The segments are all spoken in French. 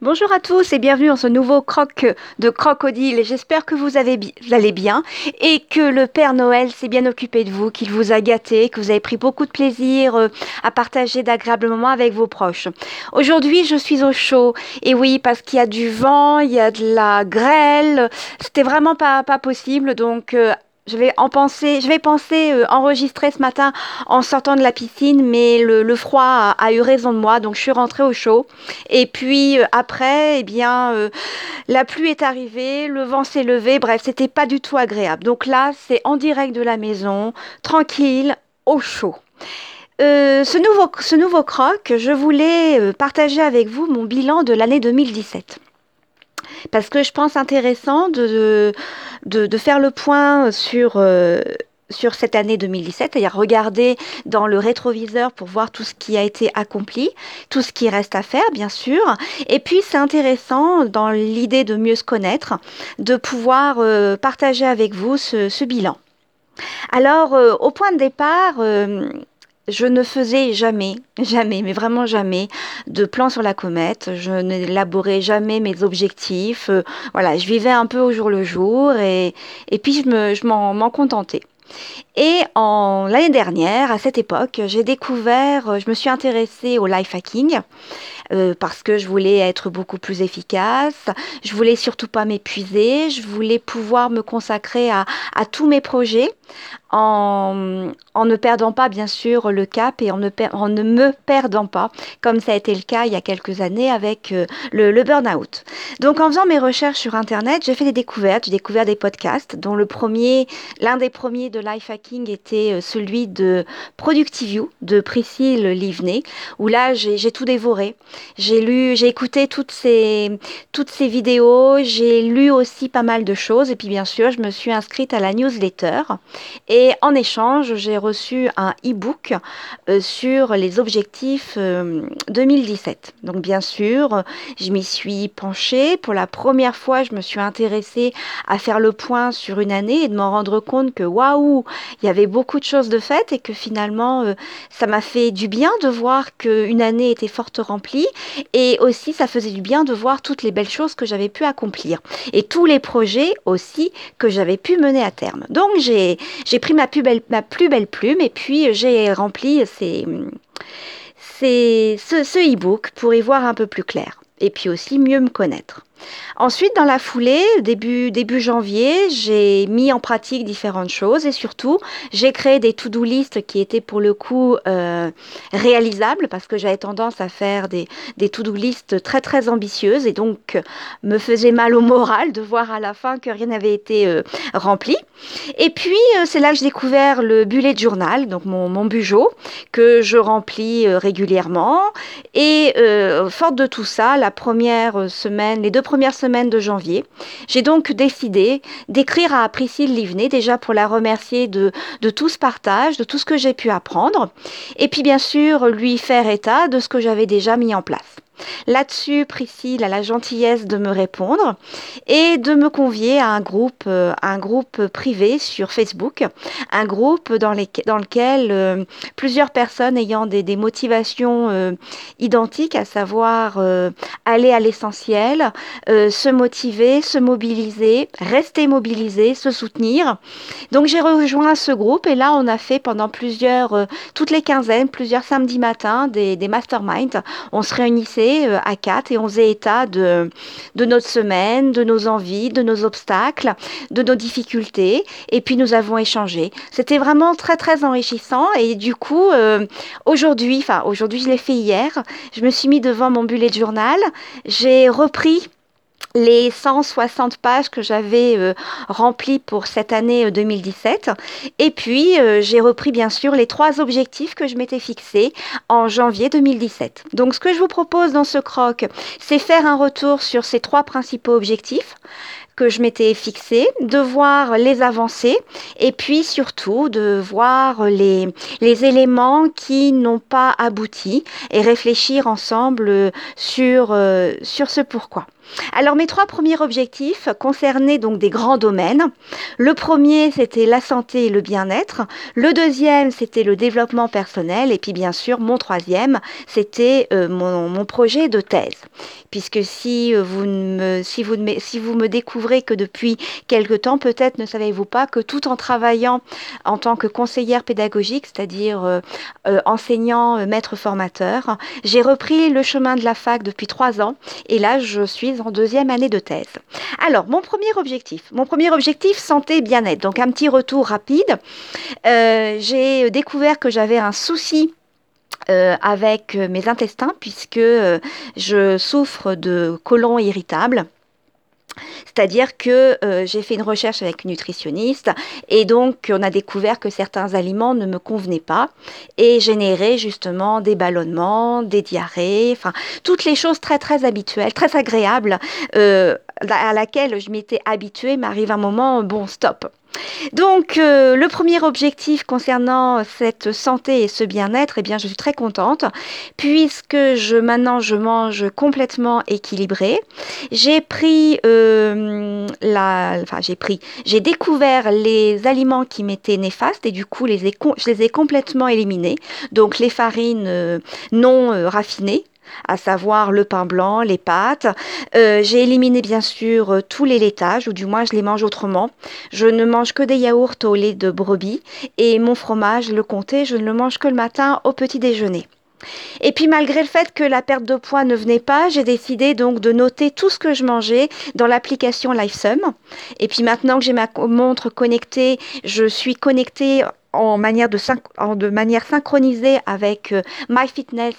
Bonjour à tous et bienvenue dans ce nouveau croc de crocodile. J'espère que vous, allez bien et que le Père Noël s'est bien occupé de vous, qu'il vous a gâté, que vous avez pris beaucoup de plaisir euh, à partager d'agréables moments avec vos proches. Aujourd'hui, je suis au chaud et oui, parce qu'il y a du vent, il y a de la grêle. C'était vraiment pas, pas possible donc euh, je vais en penser, je vais penser euh, enregistrer ce matin en sortant de la piscine, mais le, froid a, eu raison de moi, donc je suis rentrée au chaud. Et puis euh, après, eh bien, euh, la pluie est arrivée, le vent s'est levé, bref, c'était pas du tout agréable. Donc là, c'est en direct de la maison, tranquille, au chaud. ce, nouveau, ce nouveau croc, je voulais partager avec vous mon bilan de l'année 2017 parce que je pense intéressant de, de, faire le point sur, euh, sur cette année 2017, c'est-à-dire regarder dans le rétroviseur pour voir tout ce qui a été accompli, tout ce qui reste à faire, bien sûr. Et puis, c'est intéressant, dans l'idée de mieux se connaître, de pouvoir euh, partager avec vous ce, bilan. Alors, euh, au point de départ, je ne faisais jamais, jamais, mais vraiment jamais, de plan sur la comète. Je n'élaborais jamais mes objectifs. Euh, voilà, je vivais un peu au jour le jour et, puis je m'en, contentais. Et l'année dernière, à cette époque, j'ai découvert, je me suis intéressée au life hacking euh, parce que je voulais être beaucoup plus efficace. Je voulais surtout pas m'épuiser. Je voulais pouvoir me consacrer à, tous mes projets en, en, ne perdant pas bien sûr le cap et en ne, en ne, me perdant pas, comme ça a été le cas il y a quelques années avec euh, le, le burn-out. Donc en faisant mes recherches sur Internet, j'ai fait des découvertes, j'ai découvert des podcasts, dont le premier, l'un des premiers de life hacking était euh, celui de Productiview de Priscille Livney, où là j'ai tout dévoré. J'ai lu, j'ai écouté toutes ces, toutes ces vidéos, j'ai lu aussi pas mal de choses et puis bien sûr je me suis inscrite à la newsletter et en échange, j'ai reçu un e-book euh, sur les objectifs 2017. Euh, Donc bien sûr, je m'y suis penchée. Pour la première fois, je me suis intéressée à faire le point sur une année et de m'en rendre compte que waouh, il y avait beaucoup de choses de faites et que finalement, euh, ça m'a fait du bien de voir qu'une année était forte remplie et aussi ça faisait du bien de voir toutes les belles choses que j'avais pu accomplir et tous les projets aussi que j'avais pu mener à terme. Donc j'ai pris ma plus, belle, plume et puis j'ai rempli ce, ce e-book pour y voir un peu plus clair et puis aussi mieux me connaître. Ensuite, dans la foulée, début, début janvier, j'ai mis en pratique différentes choses et surtout, j'ai créé des to-do list qui étaient pour le coup euh, réalisables parce que j'avais tendance à faire des, des to-do list très très ambitieuses et donc me faisait mal au moral de voir à la fin que rien n'avait été euh, rempli. Et puis, euh, c'est là que j'ai découvert le bullet journal, donc mon, mon bugeot, que je remplis régulièrement. Et forte de tout ça, la première semaine, les deux première semaine de janvier. J'ai donc décidé d'écrire à Priscille Livnet, déjà pour la remercier de, de tout ce partage, de tout ce que j'ai pu apprendre, et puis bien sûr lui faire état de ce que j'avais déjà mis en place. Là-dessus, Priscille a la gentillesse de me répondre et de me convier à un groupe, euh, un groupe privé sur Facebook, un groupe dans, lequel euh, plusieurs personnes ayant des, motivations euh, identiques, à savoir aller à l'essentiel, se motiver, se mobiliser, rester mobilisé, se soutenir. Donc j'ai rejoint ce groupe et là on a fait pendant plusieurs, toutes les quinzaines, plusieurs samedis matins des masterminds. On se réunissait euh, à quatre et on faisait état de, de notre semaine, de nos envies, de nos obstacles, de nos difficultés. Et puis nous avons échangé. C'était vraiment très très enrichissant. Et du coup, euh, aujourd'hui, enfin aujourd'hui je l'ai fait hier, je me suis mis devant mon bullet journal. J'ai repris les 160 pages que j'avais euh, remplies pour cette année 2017. Euh, Et puis, euh, j'ai repris bien sûr les trois objectifs que je m'étais fixés en janvier 2017. Donc, ce que je vous propose dans ce croc, c'est faire un retour sur ces trois principaux objectifs que je m'étais fixées, de voir les avancées et puis surtout de voir les, les éléments qui n'ont pas abouti et réfléchir ensemble sur, sur ce pourquoi. Alors mes trois premiers objectifs concernaient donc des grands domaines. Le premier, c'était la santé et le bien-être. Le deuxième, c'était le développement personnel. Et puis bien sûr, mon troisième, c'était euh, mon, projet de thèse. Puisque si euh, vous, me, si, vous, si vous me découvrez que depuis quelque temps, peut-être ne savez-vous pas que tout en travaillant en tant que conseillère pédagogique, c'est-à-dire euh, enseignant, maître formateur, j'ai repris le chemin de la fac depuis trois ans. Et là, je suis en deuxième année de thèse. Alors, mon premier objectif, mon premier objectif, santé, bien-être. Donc, un petit retour rapide. Euh, j'ai découvert que j'avais un souci euh, avec mes intestins puisque euh, je souffre de côlon irritable. C'est-à-dire que euh, j'ai fait une recherche avec une nutritionniste et donc on a découvert que certains aliments ne me convenaient pas et généraient justement des ballonnements, des diarrhées, enfin toutes les choses très très habituelles, très agréables euh, à laquelle je m'étais habituée, m'arrive un moment, bon stop. Donc, euh, le premier objectif concernant cette santé et ce bien-être, eh bien, je suis très contente puisque je maintenant je mange complètement équilibré. J'ai pris euh, la, enfin j'ai pris, j'ai découvert les aliments qui m'étaient néfastes et du coup les je les ai complètement éliminés. Donc les farines euh, non raffinées à savoir le pain blanc, les pâtes. Euh, j'ai éliminé bien sûr euh, tous les laitages, ou du moins je les mange autrement. Je ne mange que des yaourts au lait de brebis et mon fromage, le comté, je ne le mange que le matin au petit déjeuner. Et puis malgré le fait que la perte de poids ne venait pas, j'ai décidé donc de noter tout ce que je mangeais dans l'application LifeSum. Et puis maintenant que j'ai ma montre connectée, je suis connectée en manière de, manière synchronisée avec euh, MyFitness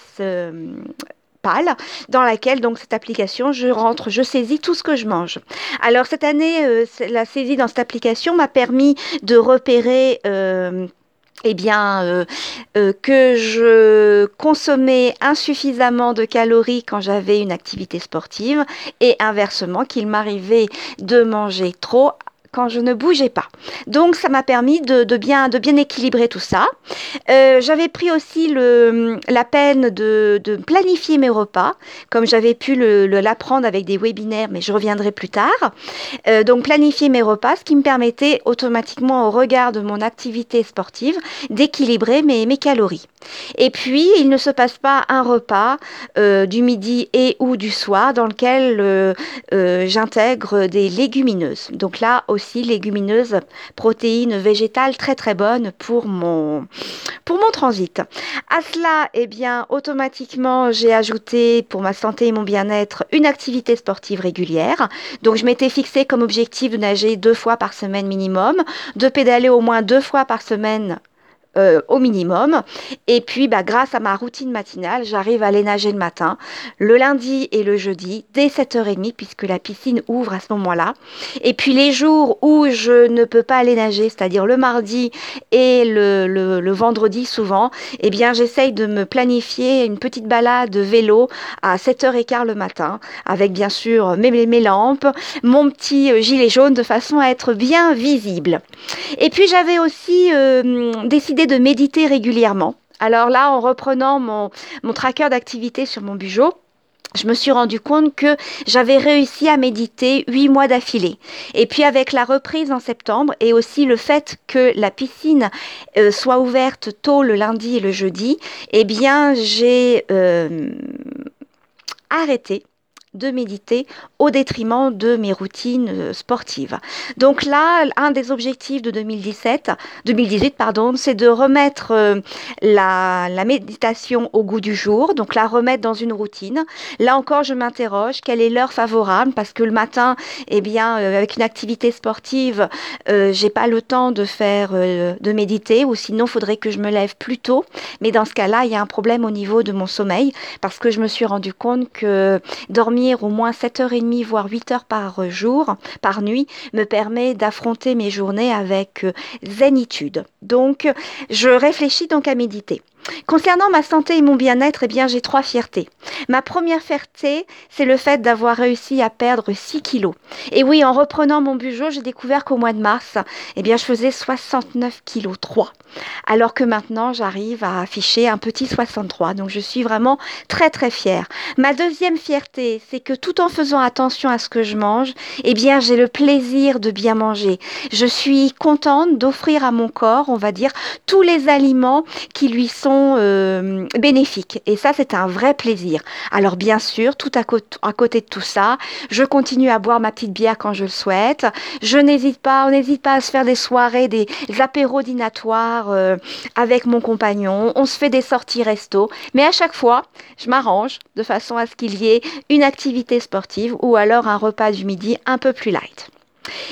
dans laquelle donc cette application je rentre je saisis tout ce que je mange. Alors cette année euh, la saisie dans cette application m'a permis de repérer euh, eh bien, euh, que je consommais insuffisamment de calories quand j'avais une activité sportive et inversement qu'il m'arrivait de manger trop quand je ne bougeais pas. Donc ça m'a permis de, bien, équilibrer tout ça. Euh, j'avais pris aussi la peine de, planifier mes repas, comme j'avais pu l'apprendre avec des webinaires, mais je reviendrai plus tard. Euh, donc planifier mes repas, ce qui me permettait automatiquement au regard de mon activité sportive d'équilibrer mes, mes calories. Et puis, il ne se passe pas un repas euh, du midi et ou du soir dans lequel j'intègre des légumineuses. Donc là, aussi légumineuses, protéines végétales très très bonnes pour mon, pour mon transit. À cela, eh bien, automatiquement, j'ai ajouté pour ma santé et mon bien-être une activité sportive régulière. Donc, je m'étais fixé comme objectif de nager deux fois par semaine minimum, de pédaler au moins deux fois par semaine euh, au minimum. Et puis, bah, grâce à ma routine matinale, j'arrive à aller nager le matin, le lundi et le jeudi, dès 7h30, puisque la piscine ouvre à ce moment-là. Et puis, les jours où je ne peux pas aller nager, c'est-à-dire le mardi et le, le, vendredi souvent, eh bien, j'essaye de me planifier une petite balade de vélo à 7h15 le matin, avec bien sûr mes, mes lampes, mon petit euh, gilet jaune, de façon à être bien visible. Et puis, j'avais aussi euh, décidé de méditer régulièrement. Alors là, en reprenant mon, mon tracker d'activité sur mon bureau, je me suis rendu compte que j'avais réussi à méditer huit mois d'affilée. Et puis avec la reprise en septembre et aussi le fait que la piscine euh, soit ouverte tôt le lundi et le jeudi, eh bien j'ai euh, arrêté de méditer au détriment de mes routines euh, sportives. Donc là, un des objectifs de 2017, 2018, pardon, c'est de remettre euh, la, méditation au goût du jour, donc la remettre dans une routine. Là encore, je m'interroge, quelle est l'heure favorable Parce que le matin, eh bien, euh, avec une activité sportive, euh, j'ai pas le temps de faire, de méditer, ou sinon, faudrait que je me lève plus tôt. Mais dans ce cas-là, il y a un problème au niveau de mon sommeil, parce que je me suis rendu compte que dormir au moins 7h30 voire 8 heures par jour, par nuit, me permet d'affronter mes journées avec euh, zénitude. Donc, je réfléchis donc à méditer. Concernant ma santé et mon bien-être, eh bien, j'ai trois fiertés. Ma première fierté, c'est le fait d'avoir réussi à perdre 6 kilos. Et oui, en reprenant mon budget, j'ai découvert qu'au mois de mars, eh bien, je faisais 69 kilos 3. Alors que maintenant, j'arrive à afficher un petit 63. Donc, je suis vraiment très, très fière. Ma deuxième fierté, c'est que tout en faisant attention à ce que je mange, eh bien, j'ai le plaisir de bien manger. Je suis contente d'offrir à mon corps, on va dire, tous les aliments qui lui sont euh, bénéfiques. Et ça, c'est un vrai plaisir. Alors bien sûr, tout à, côté de tout ça, je continue à boire ma petite bière quand je le souhaite. Je n'hésite pas, on n'hésite pas à se faire des soirées, des apéros dînatoires euh, avec mon compagnon. On se fait des sorties resto. Mais à chaque fois, je m'arrange de façon à ce qu'il y ait une activité sportive ou alors un repas du midi un peu plus light.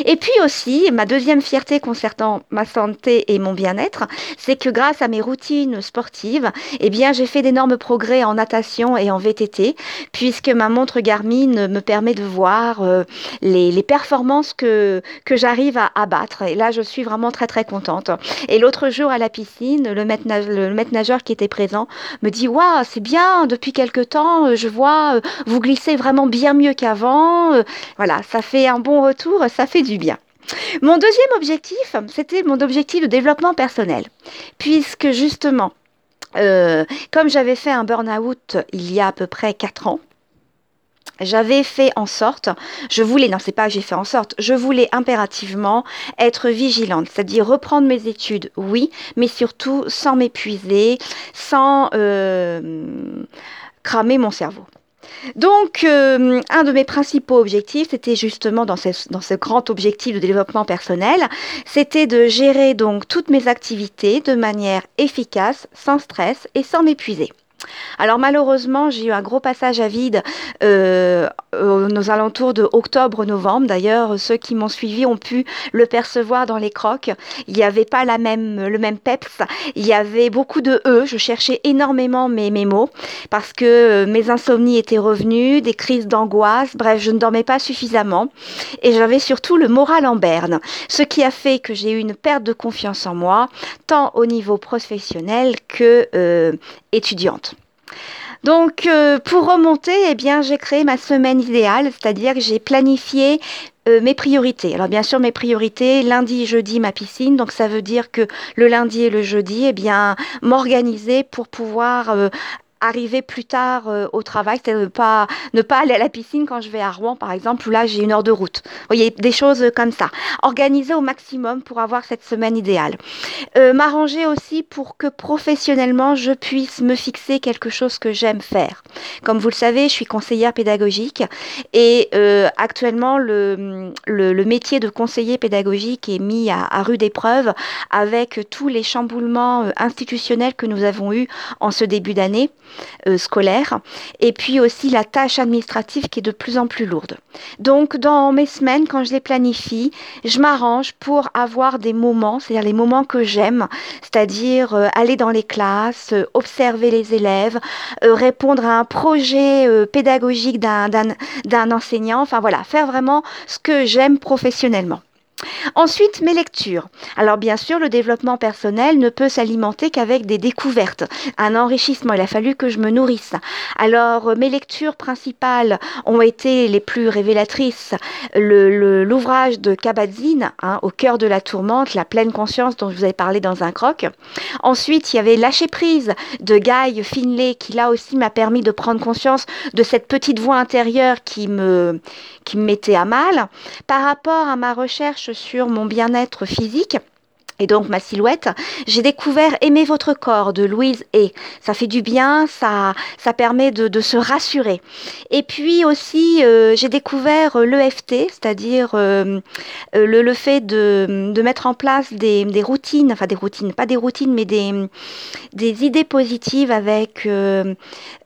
Et puis aussi, ma deuxième fierté concernant ma santé et mon bien-être, c'est que grâce à mes routines sportives, eh bien, j'ai fait d'énormes progrès en natation et en VTT, puisque ma montre Garmin me permet de voir euh, les, performances que, que j'arrive à abattre. Et là, je suis vraiment très, très contente. Et l'autre jour à la piscine, le maître, le maître nageur qui était présent me dit Waouh, c'est bien, depuis quelque temps, je vois, euh, vous glissez vraiment bien mieux qu'avant. Euh, voilà, ça fait un bon retour, ça fait du bien. Mon deuxième objectif, c'était mon objectif de développement personnel, puisque justement, euh, comme j'avais fait un burn-out il y a à peu près 4 ans, j'avais fait en sorte, je voulais, non c'est pas j'ai fait en sorte, je voulais impérativement être vigilante, c'est-à-dire reprendre mes études, oui, mais surtout sans m'épuiser, sans euh, cramer mon cerveau. Donc, euh, un de mes principaux objectifs, c'était justement dans ce, dans ce, grand objectif de développement personnel, c'était de gérer donc toutes mes activités de manière efficace, sans stress et sans m'épuiser. Alors malheureusement, j'ai eu un gros passage à vide euh, aux alentours de octobre-novembre. D'ailleurs, ceux qui m'ont suivi ont pu le percevoir dans les crocs. Il n'y avait pas la même, le même peps. Il y avait beaucoup de E. Je cherchais énormément mes, mes mots parce que euh, mes insomnies étaient revenues, des crises d'angoisse. Bref, je ne dormais pas suffisamment et j'avais surtout le moral en berne. Ce qui a fait que j'ai eu une perte de confiance en moi, tant au niveau professionnel que euh, étudiante. Donc, euh, pour remonter, eh bien, j'ai créé ma semaine idéale, c'est-à-dire que j'ai planifié euh, mes priorités. Alors bien sûr mes priorités, lundi, jeudi ma piscine, donc ça veut dire que le lundi et le jeudi, eh bien m'organiser pour pouvoir euh, arriver plus tard euh, au travail, c'est ne pas, ne pas aller à la piscine quand je vais à Rouen, par exemple, où là j'ai une heure de route. Vous voyez, des choses comme ça. Organiser au maximum pour avoir cette semaine idéale. Euh, m'arranger aussi pour que professionnellement je puisse me fixer quelque chose que j'aime faire. Comme vous le savez, je suis conseillère pédagogique et euh, actuellement le, le, métier de conseiller pédagogique est mis à, à rude épreuve avec tous les chamboulements institutionnels que nous avons eus en ce début d'année. Euh, scolaire, et puis aussi la tâche administrative qui est de plus en plus lourde. Donc dans mes semaines, quand je les planifie, je m'arrange pour avoir des moments, c'est-à-dire les moments que j'aime, c'est-à-dire euh, aller dans les classes, euh, observer les élèves, répondre à un projet pédagogique d'un enseignant, enfin voilà, faire vraiment ce que j'aime professionnellement. Ensuite, mes lectures. Alors bien sûr, le développement personnel ne peut s'alimenter qu'avec des découvertes, un enrichissement. Il a fallu que je me nourrisse. Alors mes lectures principales ont été les plus révélatrices. L'ouvrage de Kabat-Zinn, hein, Au cœur de la tourmente, la pleine conscience dont je vous avais parlé dans un croc. Ensuite, il y avait Lâcher prise de Guy Finlay qui là aussi m'a permis de prendre conscience de cette petite voix intérieure qui me, qui me mettait à mal. Par rapport à ma recherche sur mon bien-être physique et donc ma silhouette, j'ai découvert Aimer votre corps de Louise et ça fait du bien, ça, ça permet de, se rassurer. Et puis aussi, euh, j'ai découvert euh, l'EFT, c'est-à-dire euh, le, le, fait de, de, mettre en place des, des, routines, enfin des routines, pas des routines, mais des, des idées positives avec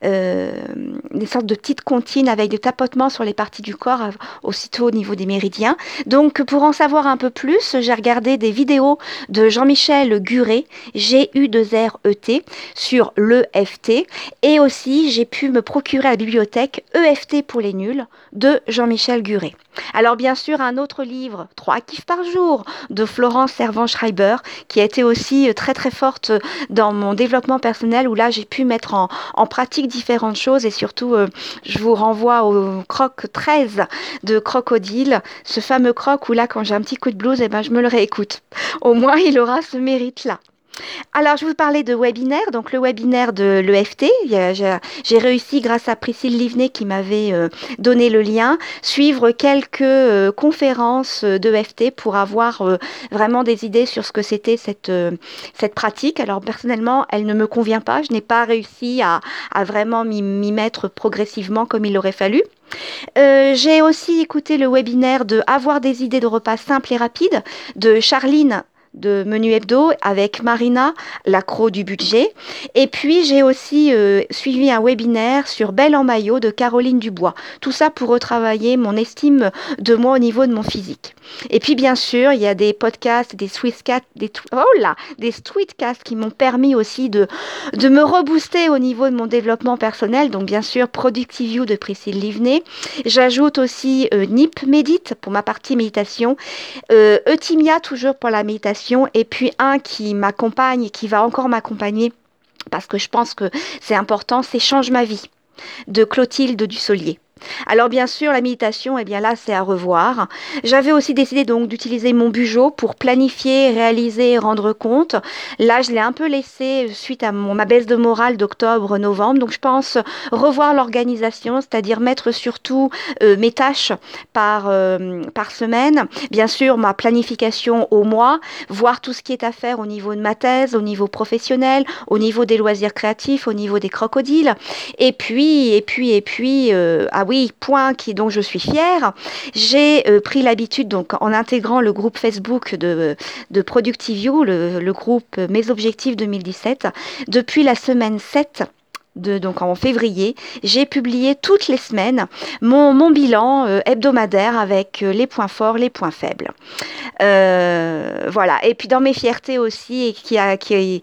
des sortes de petites comptines avec des tapotements sur les parties du corps, aussitôt au niveau des méridiens. Donc pour en savoir un peu plus, j'ai regardé des vidéos de Jean-Michel Guret, G-U-2-R-E-T, sur l'EFT. Et aussi, j'ai pu me procurer à la bibliothèque EFT pour les nuls de Jean-Michel Guret. Alors bien sûr, un autre livre, Trois kiffs par jour, de Florence Servan-Schreiber, qui a été aussi euh, très très forte dans mon développement personnel, où là j'ai pu mettre en, pratique différentes choses et surtout, euh, je vous renvoie au croc 13 de Crocodile, ce fameux croc où là, quand j'ai un petit coup de blues, et eh ben, je me le réécoute. Au moins, il aura ce mérite-là. Alors, je vous parlais de webinaire, donc le webinaire de l'EFT. J'ai réussi, grâce à Priscille Livnet qui m'avait euh, donné le lien, suivre quelques euh, conférences d'EFT pour avoir euh, vraiment des idées sur ce que c'était cette, cette pratique. Alors, personnellement, elle ne me convient pas. Je n'ai pas réussi à, à vraiment m'y mettre progressivement comme il aurait fallu. j'ai aussi écouté le webinaire de Avoir des idées de repas simples et rapides de Charline de Menu Hebdo avec Marina, l'accro du budget. Et puis j'ai aussi euh, suivi un webinaire sur Belle en maillot de Caroline Dubois. Tout ça pour retravailler mon estime de moi au niveau de mon physique. Et puis bien sûr, il y a des podcasts, des Swisscast, des oh des tweetcasts qui m'ont permis aussi de, de me rebooster au niveau de mon développement personnel. Donc bien sûr, Productive View de Priscille Livnet. J'ajoute aussi euh, NIP Médite pour ma partie méditation, euh, Eutimia toujours pour la méditation, et puis un qui m'accompagne, qui va encore m'accompagner parce que je pense que c'est important, c'est Change ma vie de Clotilde Dussolier. Alors bien sûr, la méditation, eh bien là, c'est à revoir. J'avais aussi décidé donc d'utiliser mon bugeot pour planifier, réaliser, rendre compte. Là, je l'ai un peu laissé suite à mon, ma baisse de morale d'octobre, novembre. Donc je pense revoir l'organisation, c'est-à-dire mettre surtout euh, mes tâches par, euh, par semaine. Bien sûr, ma planification au mois, voir tout ce qui est à faire au niveau de ma thèse, au niveau professionnel, au niveau des loisirs créatifs, au niveau des crocodiles. Et puis, et puis, et puis, euh, ah oui, oui, point qui dont je suis fière. J'ai euh, pris l'habitude, donc en intégrant le groupe Facebook de, de Productivio, le, le groupe Mes Objectifs 2017, depuis la semaine 7 donc en février, j'ai publié toutes les semaines mon, bilan euh, hebdomadaire avec euh, les points forts, les points faibles. Euh, voilà. Et puis dans mes fiertés aussi, et qui a, qui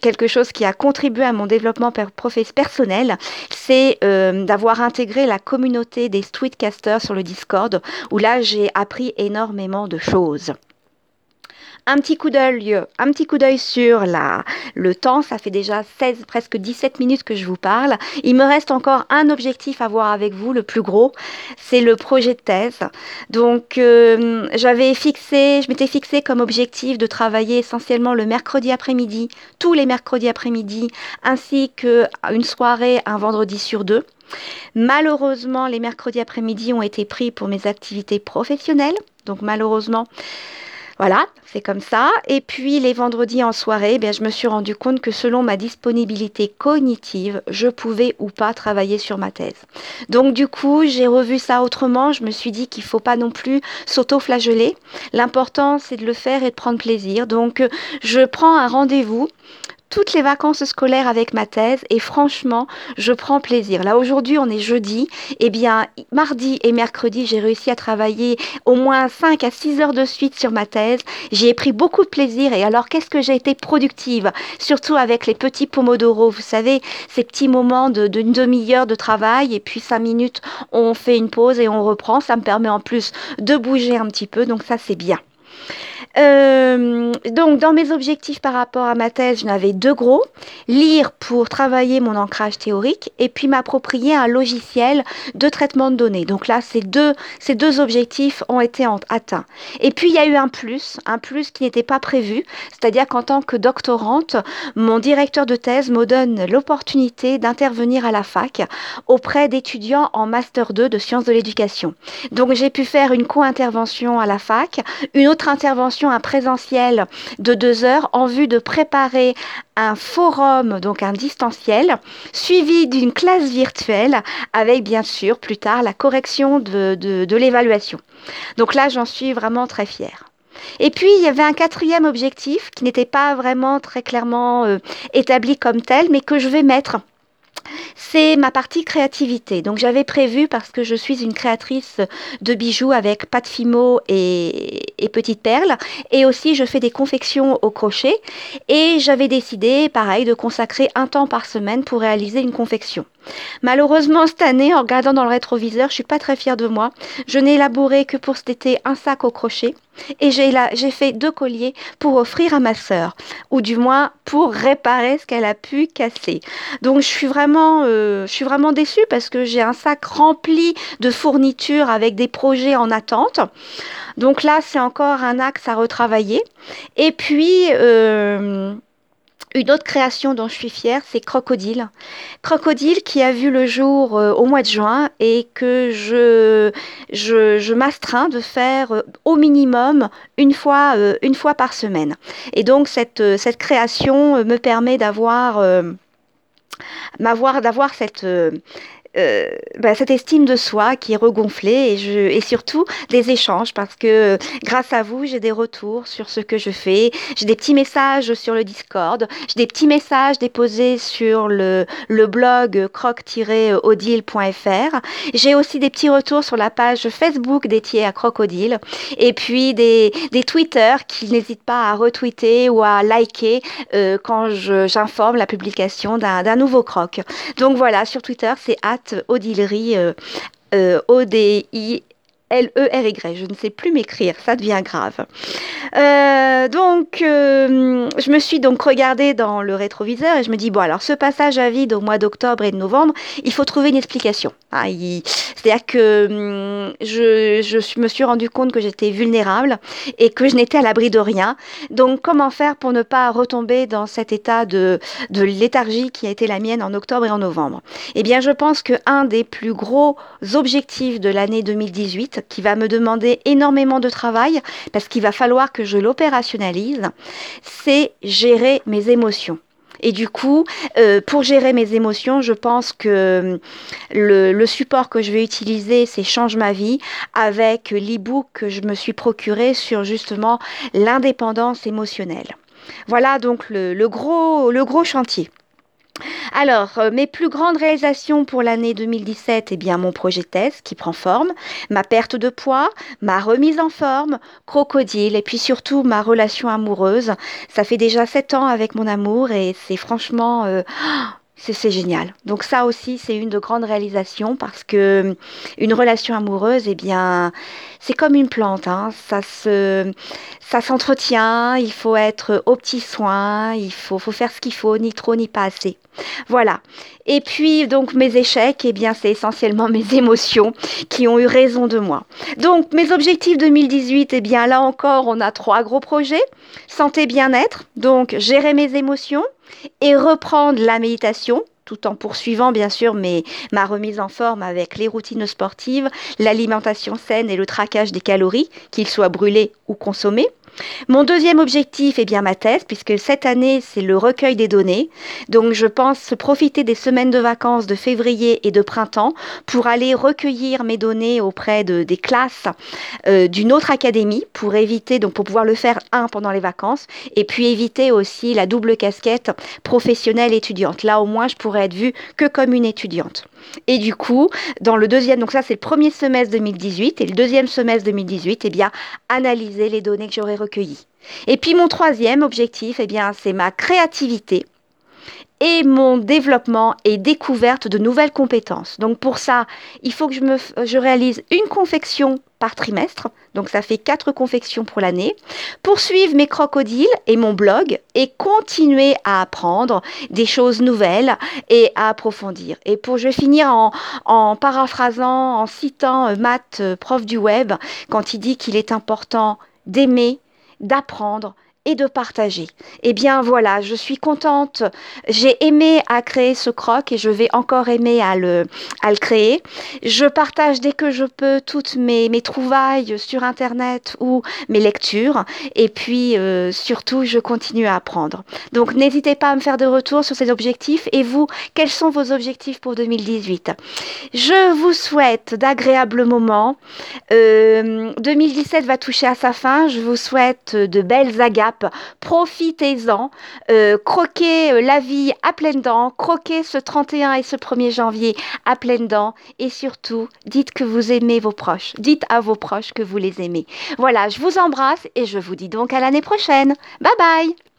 quelque chose qui a contribué à mon développement personnel, c'est d'avoir intégré la communauté des streetcasters sur le Discord, où là j'ai appris énormément de choses un petit coup d'œil, un petit coup d'œil sur la, le temps. Ça fait déjà 16, presque 17 minutes que je vous parle. Il me reste encore un objectif à voir avec vous, le plus gros. C'est le projet de thèse. Donc, euh, j'avais fixé, je m'étais fixé comme objectif de travailler essentiellement le mercredi après-midi, tous les mercredis après-midi, ainsi qu'une soirée un vendredi sur deux. Malheureusement, les mercredis après-midi ont été pris pour mes activités professionnelles. Donc malheureusement, voilà, c'est comme ça. Et puis les vendredis en soirée, eh je me suis rendu compte que selon ma disponibilité cognitive, je pouvais ou pas travailler sur ma thèse. Donc du coup, j'ai revu ça autrement. Je me suis dit qu'il ne faut pas non plus s'auto-flageller. L'important, c'est de le faire et de prendre plaisir. Donc je prends un rendez-vous toutes les vacances scolaires avec ma thèse et franchement, je prends plaisir. Là, aujourd'hui, on est jeudi. Eh bien, mardi et mercredi, j'ai réussi à travailler au moins 5 à 6 heures de suite sur ma thèse. J'y ai pris beaucoup de plaisir et alors, qu'est-ce que j'ai été productive? Surtout avec les petits pomodoro, vous savez, ces petits moments d'une demi-heure de travail et puis 5 minutes, on fait une pause et on reprend. Ça me permet en plus de bouger un petit peu, donc ça, c'est bien. Euh, donc, dans mes objectifs par rapport à ma thèse, j'en avais deux gros. Lire pour travailler mon ancrage théorique et puis m'approprier un logiciel de traitement de données. Donc là, ces deux, ces deux objectifs ont été atteints. Et puis, il y a eu un plus, un plus qui n'était pas prévu. C'est-à-dire qu'en tant que doctorante, mon directeur de thèse me donne l'opportunité d'intervenir à la fac auprès d'étudiants en Master 2 de sciences de l'éducation. Donc, j'ai pu faire une co-intervention à la fac, une autre intervention un présentiel de deux heures en vue de préparer un forum, donc un distanciel, suivi d'une classe virtuelle avec bien sûr plus tard la correction de, de, l'évaluation. Donc là, j'en suis vraiment très fière. Et puis, il y avait un quatrième objectif qui n'était pas vraiment très clairement euh, établi comme tel, mais que je vais mettre c'est ma partie créativité. Donc j'avais prévu, parce que je suis une créatrice de bijoux avec pâte fimo et, et petites perles, et aussi je fais des confections au crochet, et j'avais décidé, pareil, de consacrer un temps par semaine pour réaliser une confection. Malheureusement, cette année, en regardant dans le rétroviseur, je suis pas très fière de moi. Je n'ai élaboré que pour cet été un sac au crochet et j'ai fait deux colliers pour offrir à ma sœur, ou du moins pour réparer ce qu'elle a pu casser. Donc je suis vraiment, euh, je suis vraiment déçue parce que j'ai un sac rempli de fournitures avec des projets en attente. Donc là, c'est encore un axe à retravailler. Et puis, euh, une autre création dont je suis fière, c'est Crocodile. Crocodile qui a vu le jour euh, au mois de juin et que je, je, m'astreins de faire euh, au minimum une fois, euh, une fois par semaine. Et donc cette, cette création me permet d'avoir d'avoir cette euh, bah, cette estime de soi qui est regonflée et, je, et surtout des échanges parce que grâce à vous, j'ai des retours sur ce que je fais. J'ai des petits messages sur le Discord, j'ai des petits messages déposés sur le, le blog croc-odile.fr. J'ai aussi des petits retours sur la page Facebook dédiée à Crocodile et puis des, des Twitter qui n'hésitent pas à retweeter ou à liker euh, quand j'informe la publication d'un nouveau croc. Donc voilà, sur Twitter, c'est Odillerie, euh, euh, O-D-I L-E-R-Y. Je ne sais plus m'écrire, ça devient grave. Euh, donc, euh, je me suis donc regardée dans le rétroviseur et je me dis, bon, alors ce passage à vide au mois d'octobre et de novembre, il faut trouver une explication. Ah, c'est-à-dire que hum, je, me suis rendu compte que j'étais vulnérable et que je n'étais à l'abri de rien. Donc, comment faire pour ne pas retomber dans cet état de, de léthargie qui a été la mienne en octobre et en novembre? Eh bien, je pense qu'un des plus gros objectifs de l'année 2018, qui va me demander énormément de travail parce qu'il va falloir que je l'opérationnalise, c'est gérer mes émotions. Et du coup, euh, pour gérer mes émotions, je pense que le, le support que je vais utiliser, c'est Change ma vie avec l'e-book que je me suis procuré sur justement l'indépendance émotionnelle. Voilà donc le, gros, le gros chantier. Alors, euh, mes plus grandes réalisations pour l'année 2017, eh bien, mon projet thèse qui prend forme, ma perte de poids, ma remise en forme, crocodile, et puis surtout ma relation amoureuse. Ça fait déjà sept ans avec mon amour et c'est franchement, euh, c'est génial. Donc ça aussi, c'est une de grandes réalisations parce que une relation amoureuse, eh bien, c'est comme une plante. Hein. Ça se, ça s'entretient. Il faut être au petit soin. Il faut, faut faire ce qu'il faut, ni trop ni pas assez. Voilà. Et puis donc mes échecs, eh bien, c'est essentiellement mes émotions qui ont eu raison de moi. Donc mes objectifs 2018, eh bien là encore, on a trois gros projets santé, bien-être. Donc gérer mes émotions et reprendre la méditation tout en poursuivant bien sûr mes, ma remise en forme avec les routines sportives, l'alimentation saine et le traquage des calories, qu'ils soient brûlés ou consommés. Mon deuxième objectif est bien ma thèse, puisque cette année, c'est le recueil des données. Donc, je pense profiter des semaines de vacances de février et de printemps pour aller recueillir mes données auprès de, des classes euh, d'une autre académie pour éviter, donc pour pouvoir le faire un pendant les vacances et puis éviter aussi la double casquette professionnelle étudiante. Là, au moins, je pourrais être vue que comme une étudiante. Et du coup, dans le deuxième, donc ça c'est le premier semestre 2018, et le deuxième semestre 2018, eh bien, analyser les données que j'aurais recueillies. Et puis mon troisième objectif, eh bien, c'est ma créativité et mon développement et découverte de nouvelles compétences. Donc pour ça, il faut que je, me, je réalise une confection par trimestre, donc ça fait quatre confections pour l'année, poursuivre mes crocodiles et mon blog et continuer à apprendre des choses nouvelles et à approfondir. Et pour je vais finir en, en paraphrasant, en citant euh, Matt, euh, prof du web, quand il dit qu'il est important d'aimer, d'apprendre et de partager. Eh bien voilà, je suis contente. J'ai aimé à créer ce croc et je vais encore aimer à le, créer. Je partage dès que je peux toutes mes, trouvailles sur Internet ou mes lectures. Et puis euh, surtout, je continue à apprendre. Donc n'hésitez pas à me faire des retours sur ces objectifs. Et vous, quels sont vos objectifs pour 2018 Je vous souhaite d'agréables moments. Euh, 2017 va toucher à sa fin. Je vous souhaite de belles agames Profitez-en, euh, croquez la vie à pleines dents, croquez ce 31 et ce 1er janvier à pleines dents et surtout, dites que vous aimez vos proches. Dites à vos proches que vous les aimez. Voilà, je vous embrasse et je vous dis donc à l'année prochaine. Bye bye